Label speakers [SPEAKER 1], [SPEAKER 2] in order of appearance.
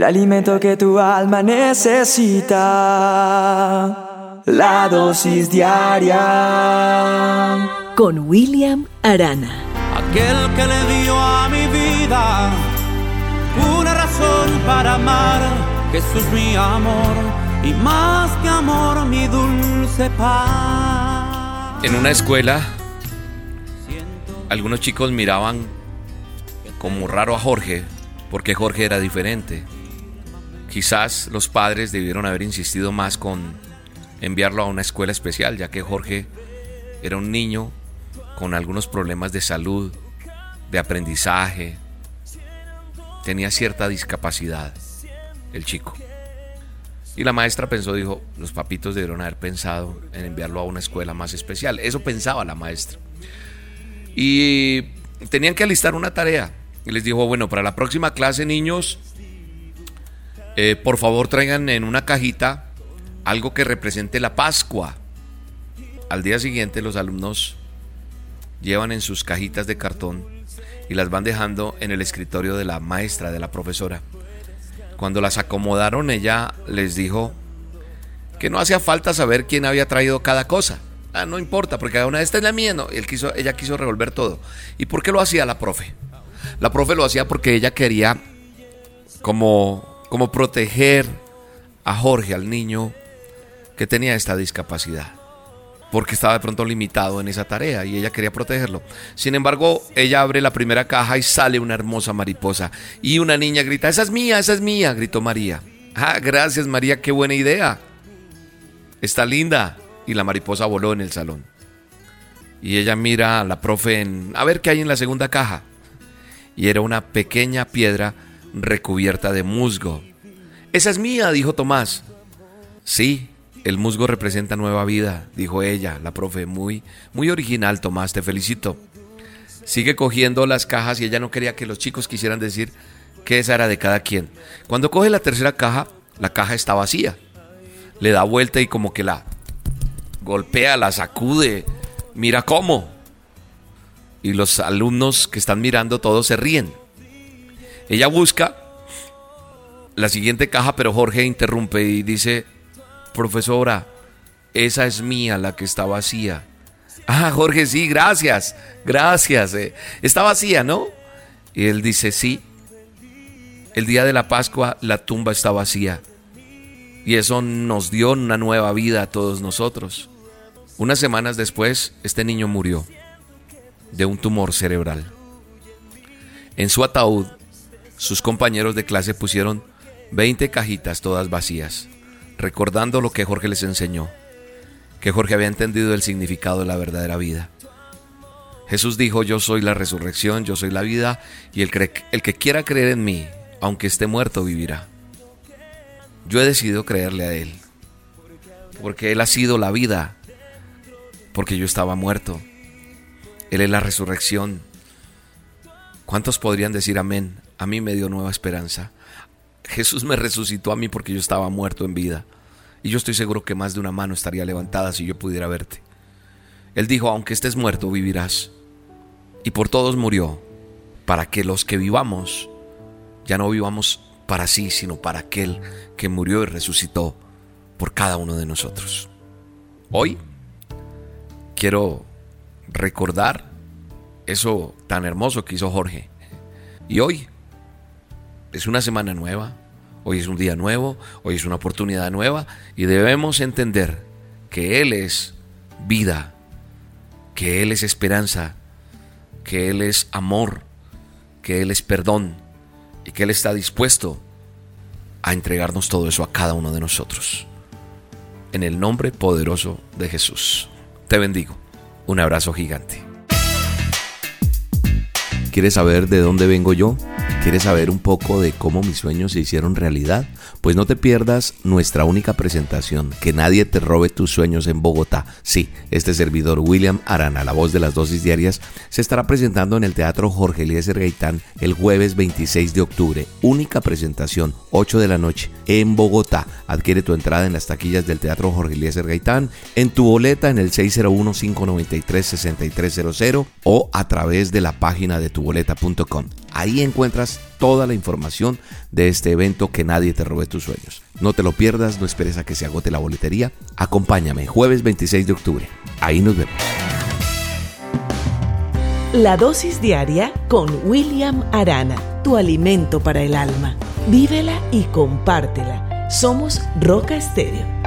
[SPEAKER 1] el alimento que tu alma necesita. La dosis diaria.
[SPEAKER 2] Con William Arana.
[SPEAKER 3] Aquel que le dio a mi vida una razón para amar. Jesús mi amor y más que amor mi dulce paz.
[SPEAKER 4] En una escuela, algunos chicos miraban como raro a Jorge porque Jorge era diferente. Quizás los padres debieron haber insistido más con enviarlo a una escuela especial, ya que Jorge era un niño con algunos problemas de salud, de aprendizaje, tenía cierta discapacidad, el chico. Y la maestra pensó, dijo, los papitos debieron haber pensado en enviarlo a una escuela más especial. Eso pensaba la maestra. Y tenían que alistar una tarea. Y les dijo, bueno, para la próxima clase, niños, eh, por favor traigan en una cajita algo que represente la Pascua. Al día siguiente los alumnos llevan en sus cajitas de cartón y las van dejando en el escritorio de la maestra, de la profesora. Cuando las acomodaron, ella les dijo que no hacía falta saber quién había traído cada cosa. Ah, no importa, porque cada una esta es la mía, no. Él quiso, ella quiso revolver todo. ¿Y por qué lo hacía la profe? La profe lo hacía porque ella quería como, como proteger a Jorge, al niño que tenía esta discapacidad. Porque estaba de pronto limitado en esa tarea y ella quería protegerlo. Sin embargo, ella abre la primera caja y sale una hermosa mariposa. Y una niña grita, esa es mía, esa es mía, gritó María. Ah, gracias María, qué buena idea. Está linda. Y la mariposa voló en el salón. Y ella mira a la profe en, a ver qué hay en la segunda caja y era una pequeña piedra recubierta de musgo. Esa es mía, dijo Tomás. Sí, el musgo representa nueva vida, dijo ella, la profe. Muy, muy original, Tomás, te felicito. Sigue cogiendo las cajas y ella no quería que los chicos quisieran decir que esa era de cada quien. Cuando coge la tercera caja, la caja está vacía. Le da vuelta y como que la golpea, la sacude. Mira cómo y los alumnos que están mirando todos se ríen. Ella busca la siguiente caja, pero Jorge interrumpe y dice, profesora, esa es mía, la que está vacía. Ah, Jorge, sí, gracias, gracias. Eh. Está vacía, ¿no? Y él dice, sí. El día de la Pascua la tumba está vacía. Y eso nos dio una nueva vida a todos nosotros. Unas semanas después, este niño murió de un tumor cerebral. En su ataúd, sus compañeros de clase pusieron 20 cajitas todas vacías, recordando lo que Jorge les enseñó, que Jorge había entendido el significado de la verdadera vida. Jesús dijo, yo soy la resurrección, yo soy la vida, y el, el que quiera creer en mí, aunque esté muerto, vivirá. Yo he decidido creerle a Él, porque Él ha sido la vida, porque yo estaba muerto él es la resurrección. ¿Cuántos podrían decir amén? A mí me dio nueva esperanza. Jesús me resucitó a mí porque yo estaba muerto en vida. Y yo estoy seguro que más de una mano estaría levantada si yo pudiera verte. Él dijo, aunque estés muerto, vivirás. Y por todos murió, para que los que vivamos, ya no vivamos para sí, sino para aquel que murió y resucitó por cada uno de nosotros. Hoy quiero recordar eso tan hermoso que hizo Jorge. Y hoy es una semana nueva, hoy es un día nuevo, hoy es una oportunidad nueva y debemos entender que Él es vida, que Él es esperanza, que Él es amor, que Él es perdón y que Él está dispuesto a entregarnos todo eso a cada uno de nosotros. En el nombre poderoso de Jesús. Te bendigo. Un abrazo gigante. ¿Quieres saber de dónde vengo yo? ¿Quieres saber un poco de cómo mis sueños se hicieron realidad? Pues no te pierdas nuestra única presentación, Que nadie te robe tus sueños en Bogotá. Sí, este servidor William Arana, la voz de las dosis diarias, se estará presentando en el Teatro Jorge Eliezer Gaitán el jueves 26 de octubre. Única presentación, 8 de la noche, en Bogotá. Adquiere tu entrada en las taquillas del Teatro Jorge Eliezer Gaitán, en tu boleta en el 601-593-6300 o a través de la página de tuboleta.com. Ahí encuentras toda la información de este evento que nadie te robe tus sueños. No te lo pierdas, no esperes a que se agote la boletería. Acompáñame jueves 26 de octubre. Ahí nos vemos.
[SPEAKER 2] La dosis diaria con William Arana, tu alimento para el alma. Vívela y compártela. Somos Roca Estéreo